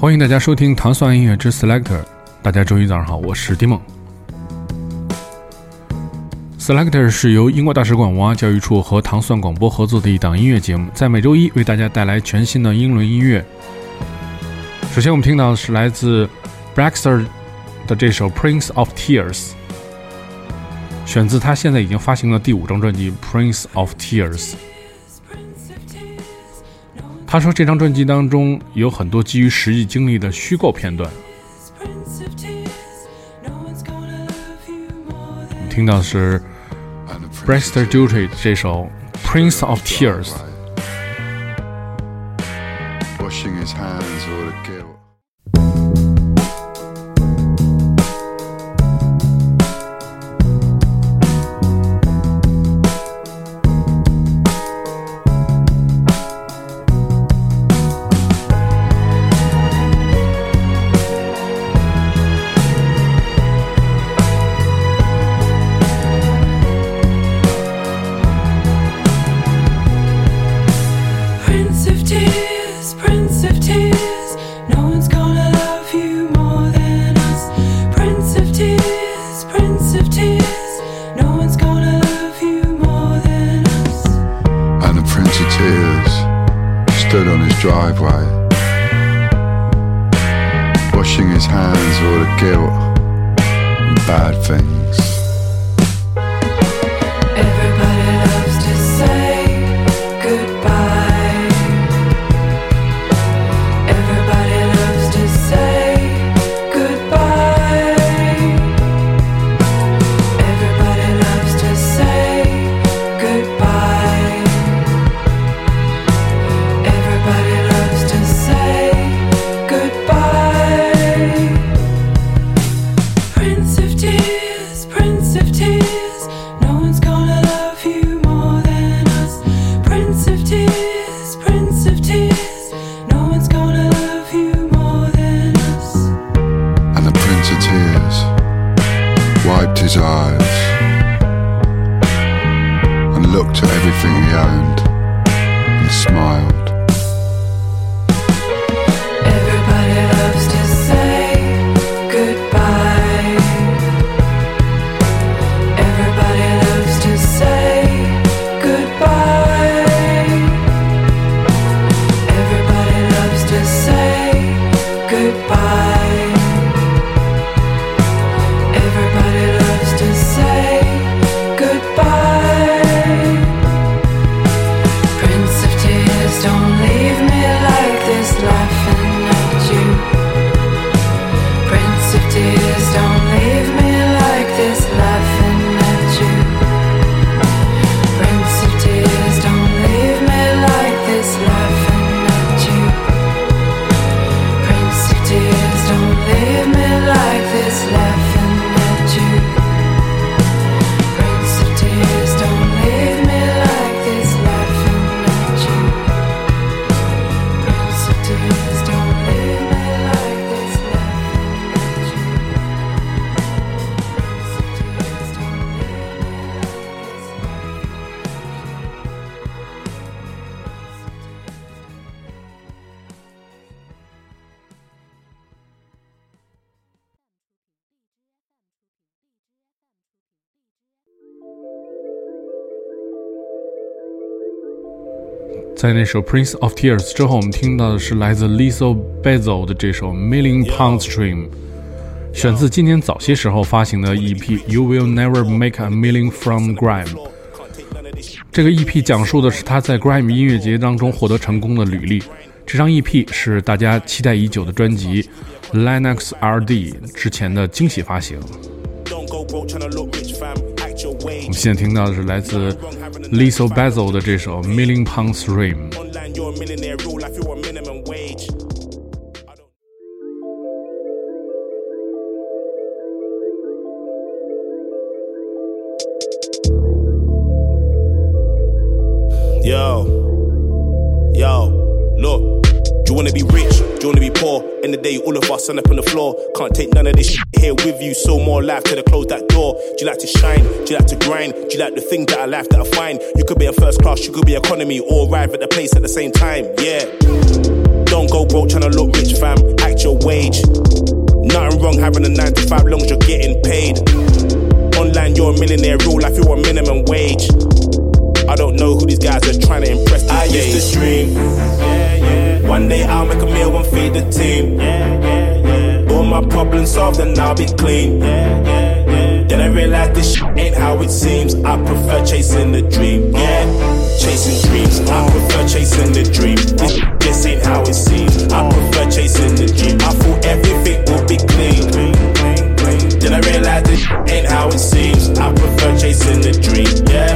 欢迎大家收听糖蒜音乐之 Selector。大家周一早上好，我是迪梦。Selector 是由英国大使馆文化教育处和糖蒜广播合作的一档音乐节目，在每周一为大家带来全新的英伦音乐。首先，我们听到的是来自 Braxter 的这首《Prince of Tears》，选自他现在已经发行的第五张专辑《Prince of Tears》。他说，这张专辑当中有很多基于实际经历的虚构片段。听到是 Braxter Duty 这首《Prince of Tears》。在那首《Prince of Tears》之后，我们听到的是来自 Lisa Bezel 的这首《Million Pound Stream》，选自今年早些时候发行的 EP《You Will Never Make a Million from Grime》。这个 EP 讲述的是他在 Grime 音乐节当中获得成功的履历。这张 EP 是大家期待已久的专辑《Linux RD》之前的惊喜发行。我们现在听到的是来自 Lizzo Basil 的这首《Million Pounds Dream》。Yo, yo, look wanna be rich? Do you wanna be poor? In the day, all of us stand up on the floor. Can't take none of this shit here with you. So more life till they close that door. Do you like to shine? Do you like to grind? Do you like the thing that I life that I find? You could be a first class, you could be economy, or arrive at the place at the same time. Yeah. Don't go broke trying to look rich, fam. Act your wage. Nothing wrong having a 9 to 5 long as you're getting paid. Online, you're a millionaire. Real life, you're a minimum wage. I don't know who these guys are trying to impress these I days. used to dream. Yeah. One day I'll make a meal and feed the team. Yeah, yeah, yeah. All my problems solved and I'll be clean. Yeah, yeah, yeah. Then I realized this shit ain't how it seems. I prefer chasing the dream. Yeah, chasing dreams. I prefer chasing the dream. This just ain't how it seems. I prefer chasing the dream. I thought everything would be clean. Then I realized this ain't how it seems. I prefer chasing the dream, yeah.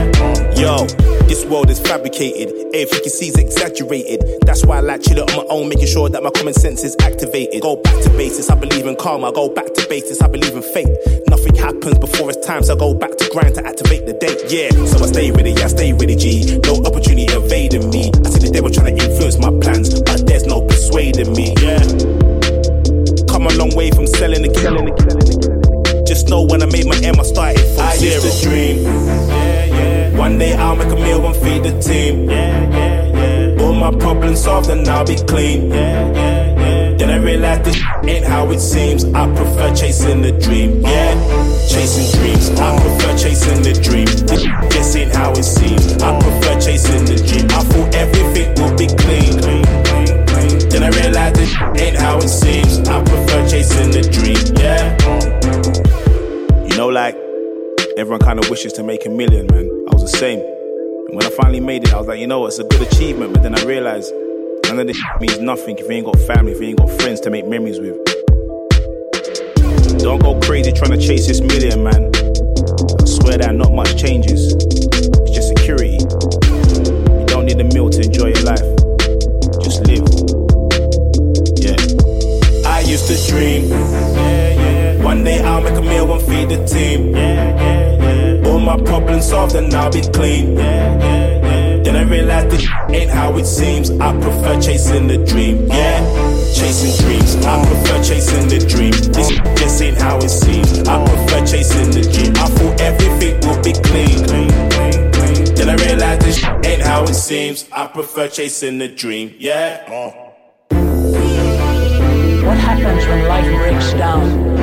Yo, this world is fabricated. Everything you see is exaggerated. That's why I like chilling on my own, making sure that my common sense is activated. Go back to basis, I believe in karma. Go back to basis, I believe in fate. Nothing happens before it's time, so I go back to grind to activate the date. Yeah, so I stay ready, yeah, I stay with it, G. No opportunity evading me. I see the devil trying to influence my plans, but there's no persuading me. Yeah, come a long way from selling the killing. Just know when I made my M, I started from I zero. used to dream. Yeah, yeah. One day I'll make a meal and feed the team. Yeah, yeah, yeah. All my problems solved and I'll be clean. Yeah, yeah, yeah. Then I realized this ain't how it seems. I prefer chasing the dream. Yeah, chasing dreams. I prefer chasing the dream. This ain't how it seems. I prefer chasing the dream. I thought everything would be clean. Then I realized this ain't how it seems. I prefer chasing the dream. Yeah. You know, like, everyone kind of wishes to make a million, man. The same. And when I finally made it, I was like, you know it's a good achievement. But then I realized none of this means nothing if you ain't got family, if you ain't got friends to make memories with. Don't go crazy trying to chase this million, man. I swear that not much changes. It's just security. You don't need a meal to enjoy your life. Just live. Yeah. I used to dream. Yeah, yeah. One day I'll make a meal and feed the team. Yeah, my problem solved and I'll be clean. Then I realized this ain't how it seems. I prefer chasing the dream. Yeah, chasing dreams. I prefer chasing the dream. This just ain't how it seems. I prefer chasing the dream. I thought everything would be clean. Then I realized this ain't how it seems. I prefer chasing the dream. Yeah. What happens when life breaks down?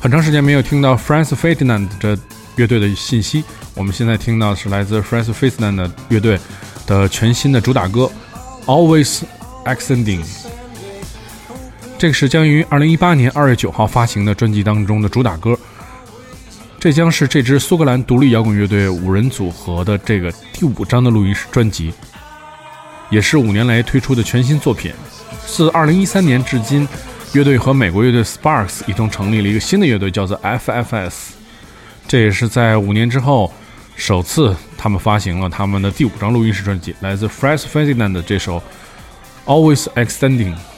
很长时间没有听到 Franz Ferdinand 这乐队的信息，我们现在听到是来自 Franz Ferdinand 的乐队的全新的主打歌《Always Extending》。这个是将于二零一八年二月九号发行的专辑当中的主打歌。这将是这支苏格兰独立摇滚乐队五人组合的这个第五张的录音室专辑，也是五年来推出的全新作品。自二零一三年至今，乐队和美国乐队 Sparks 一同成立了一个新的乐队，叫做 FFS。这也是在五年之后，首次他们发行了他们的第五张录音室专辑，来自 Franz Ferdinand 的这首《Always Extending》。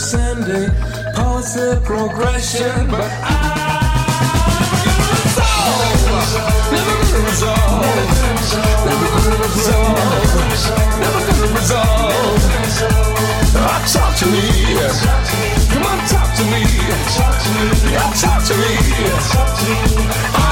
ascending. The progression, but I. Never gonna resolve. Never gonna resolve. Never gonna resolve. Ah, Talk to me. Come on, talk to me. Talk to me.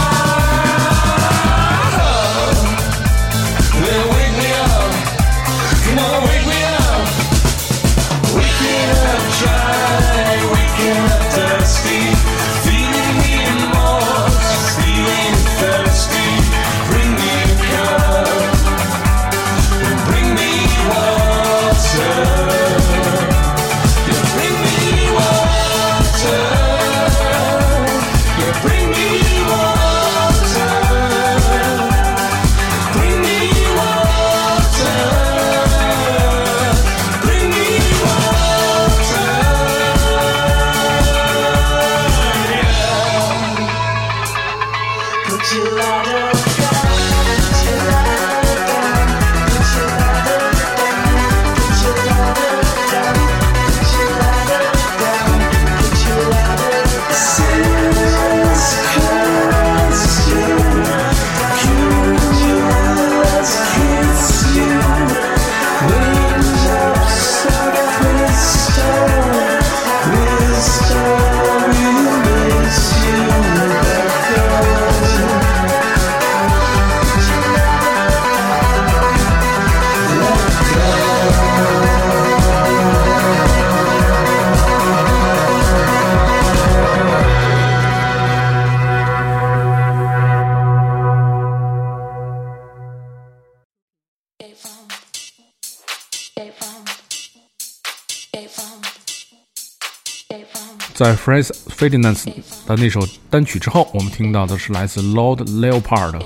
在 Franz Ferdinand 的那首单曲之后，我们听到的是来自 Lord Leopard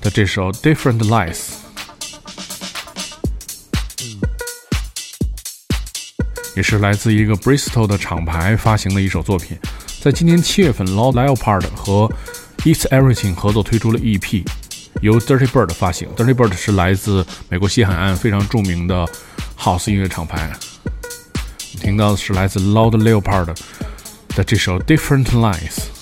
的这首 Different Lies，也是来自一个 Bristol 的厂牌发行的一首作品。在今年七月份，Lord Leopard 和 East Everything 合作推出了 EP，由 Dirty Bird 发行。Dirty Bird 是来自美国西海岸非常著名的 House 音乐厂牌。听到的是来自 Lord Leopard that you show different lines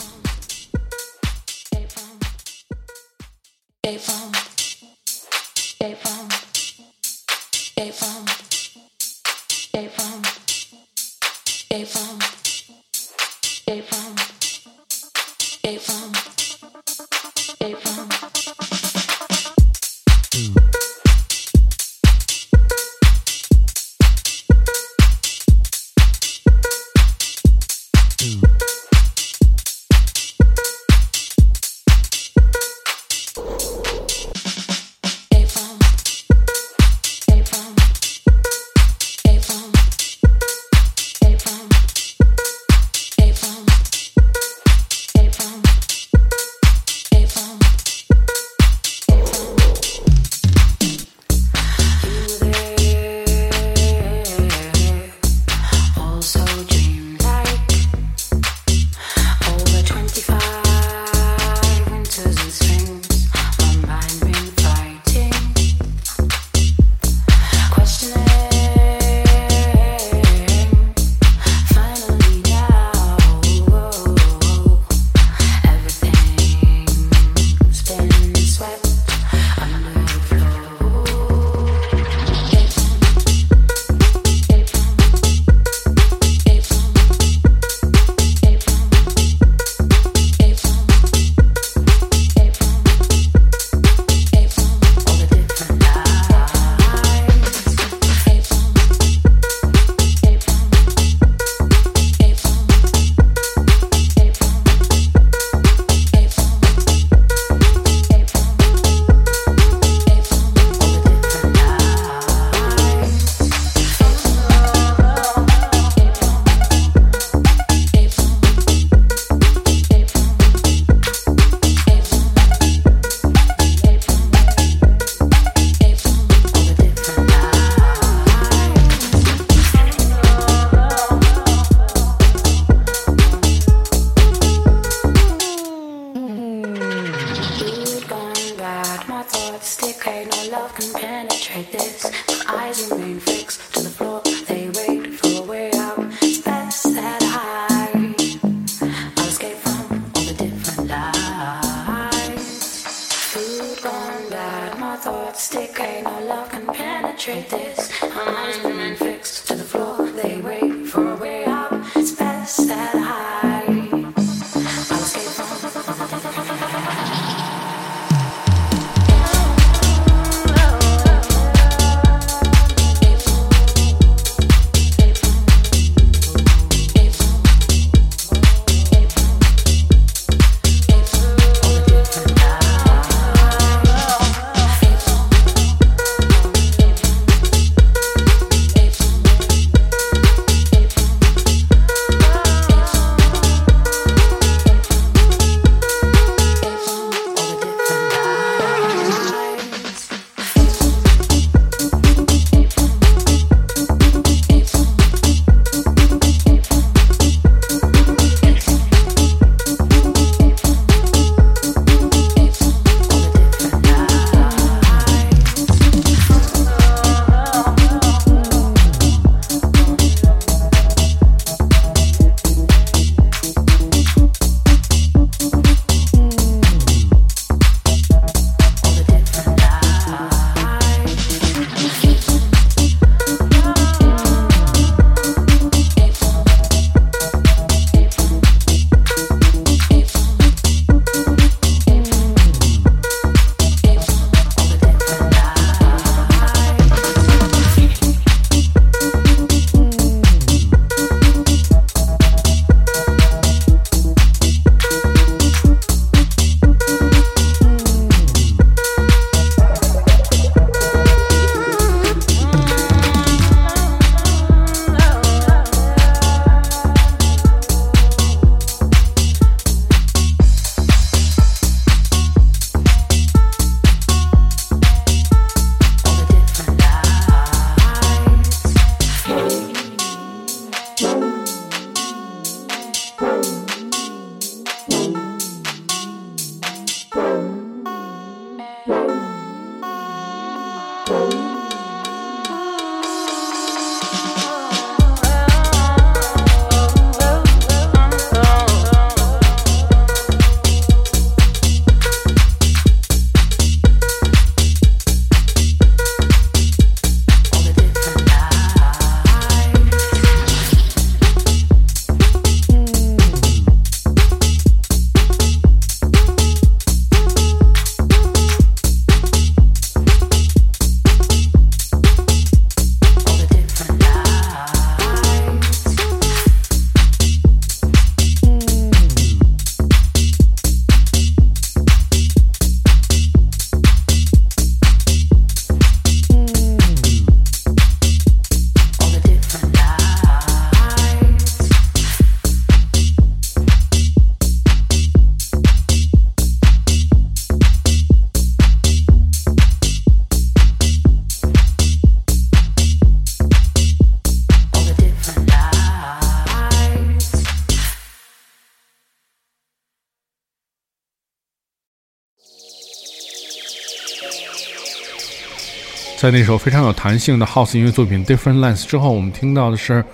在那首非常有弹性的 House 音乐作品《Different Lines》之后，我们听到的是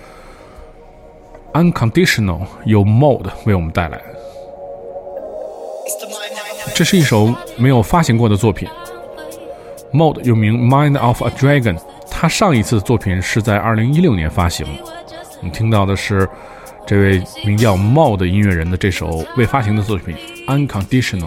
Unconditional 由 Mode 为我们带来。这是一首没有发行过的作品。Mode 又名 Mind of a Dragon，他上一次的作品是在2016年发行。我们听到的是这位名叫 Mode 音乐人的这首未发行的作品《Unconditional》。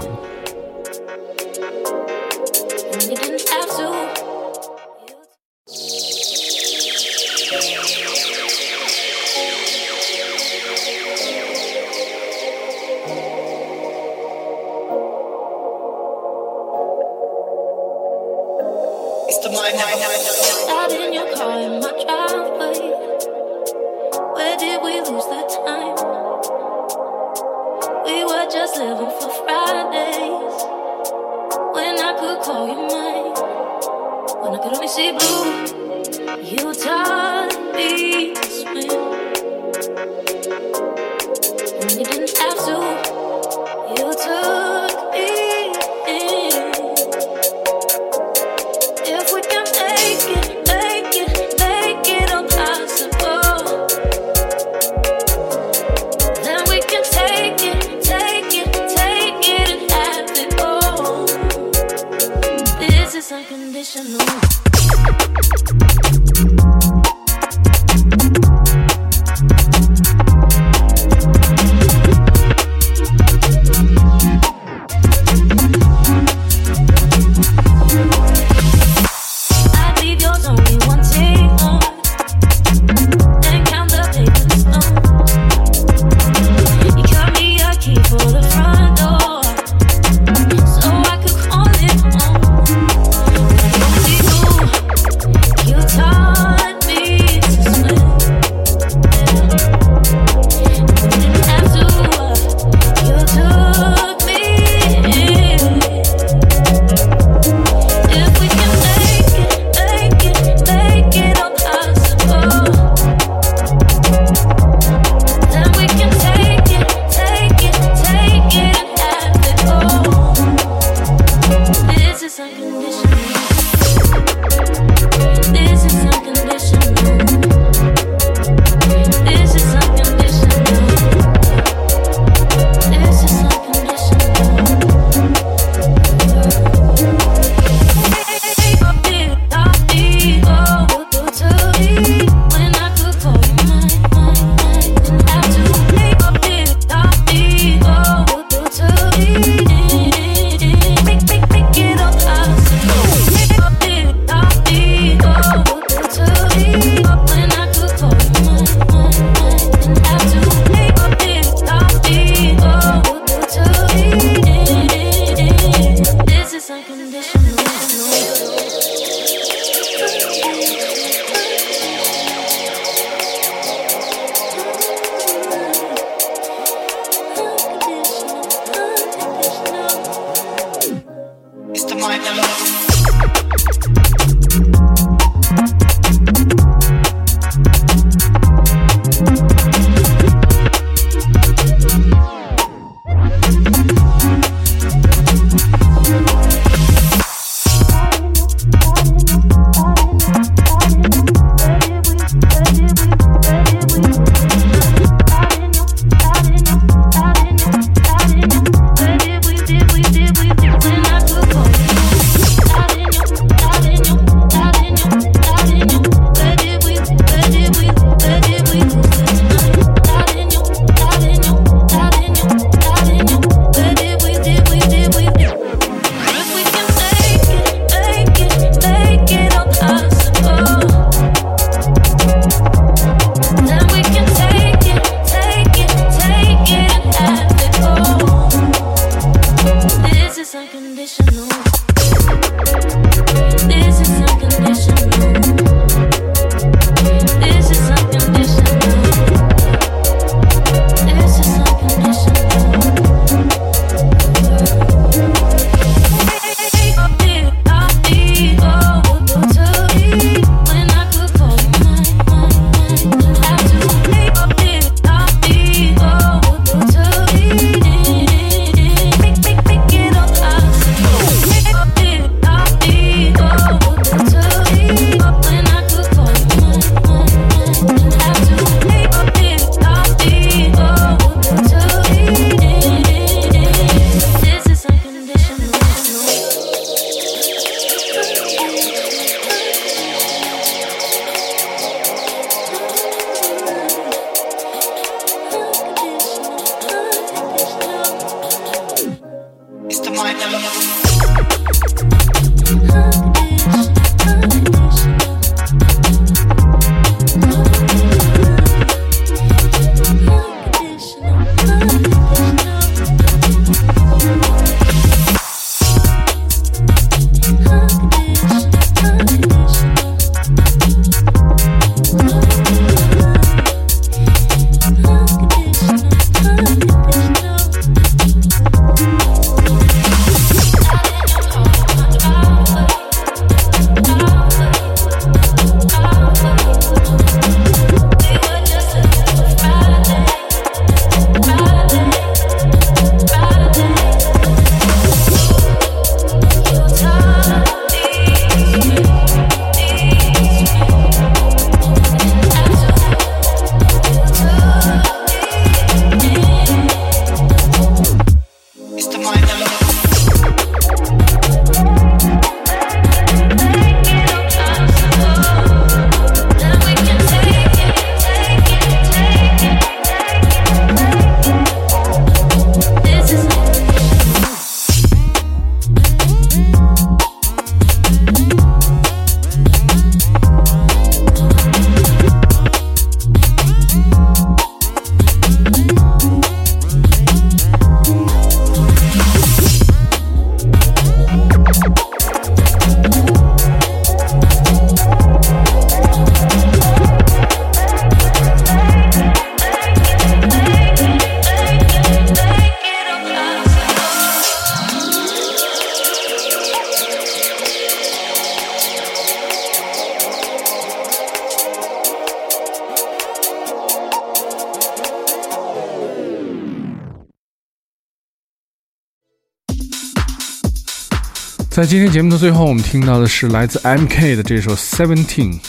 在今天节目的最后，我们听到的是来自 M.K 的这首《Seventeen》。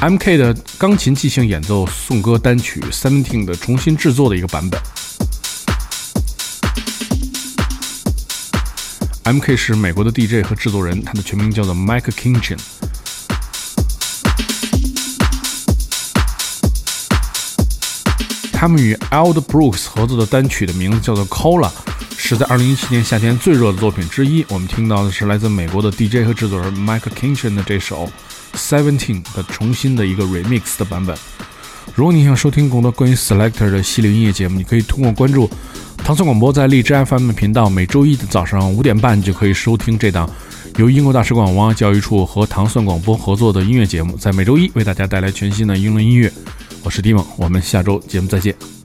M.K 的钢琴即兴演奏颂歌单曲《Seventeen》的重新制作的一个版本。M.K 是美国的 DJ 和制作人，他的全名叫做 Mike Kinchen。他们与 Ald Brooks 合作的单曲的名字叫做《Cola》，是在2017年夏天最热的作品之一。我们听到的是来自美国的 DJ 和制作人 Mike Kinchin 的这首《Seventeen》的重新的一个 remix 的版本。如果你想收听更多关于 Selector 的系列音乐节目，你可以通过关注唐宋广播在荔枝 FM 频道，每周一的早上五点半就可以收听这档由英国大使馆文化教育处和唐宋广播合作的音乐节目，在每周一为大家带来全新的英伦音乐。我是迪蒙，我们下周节目再见。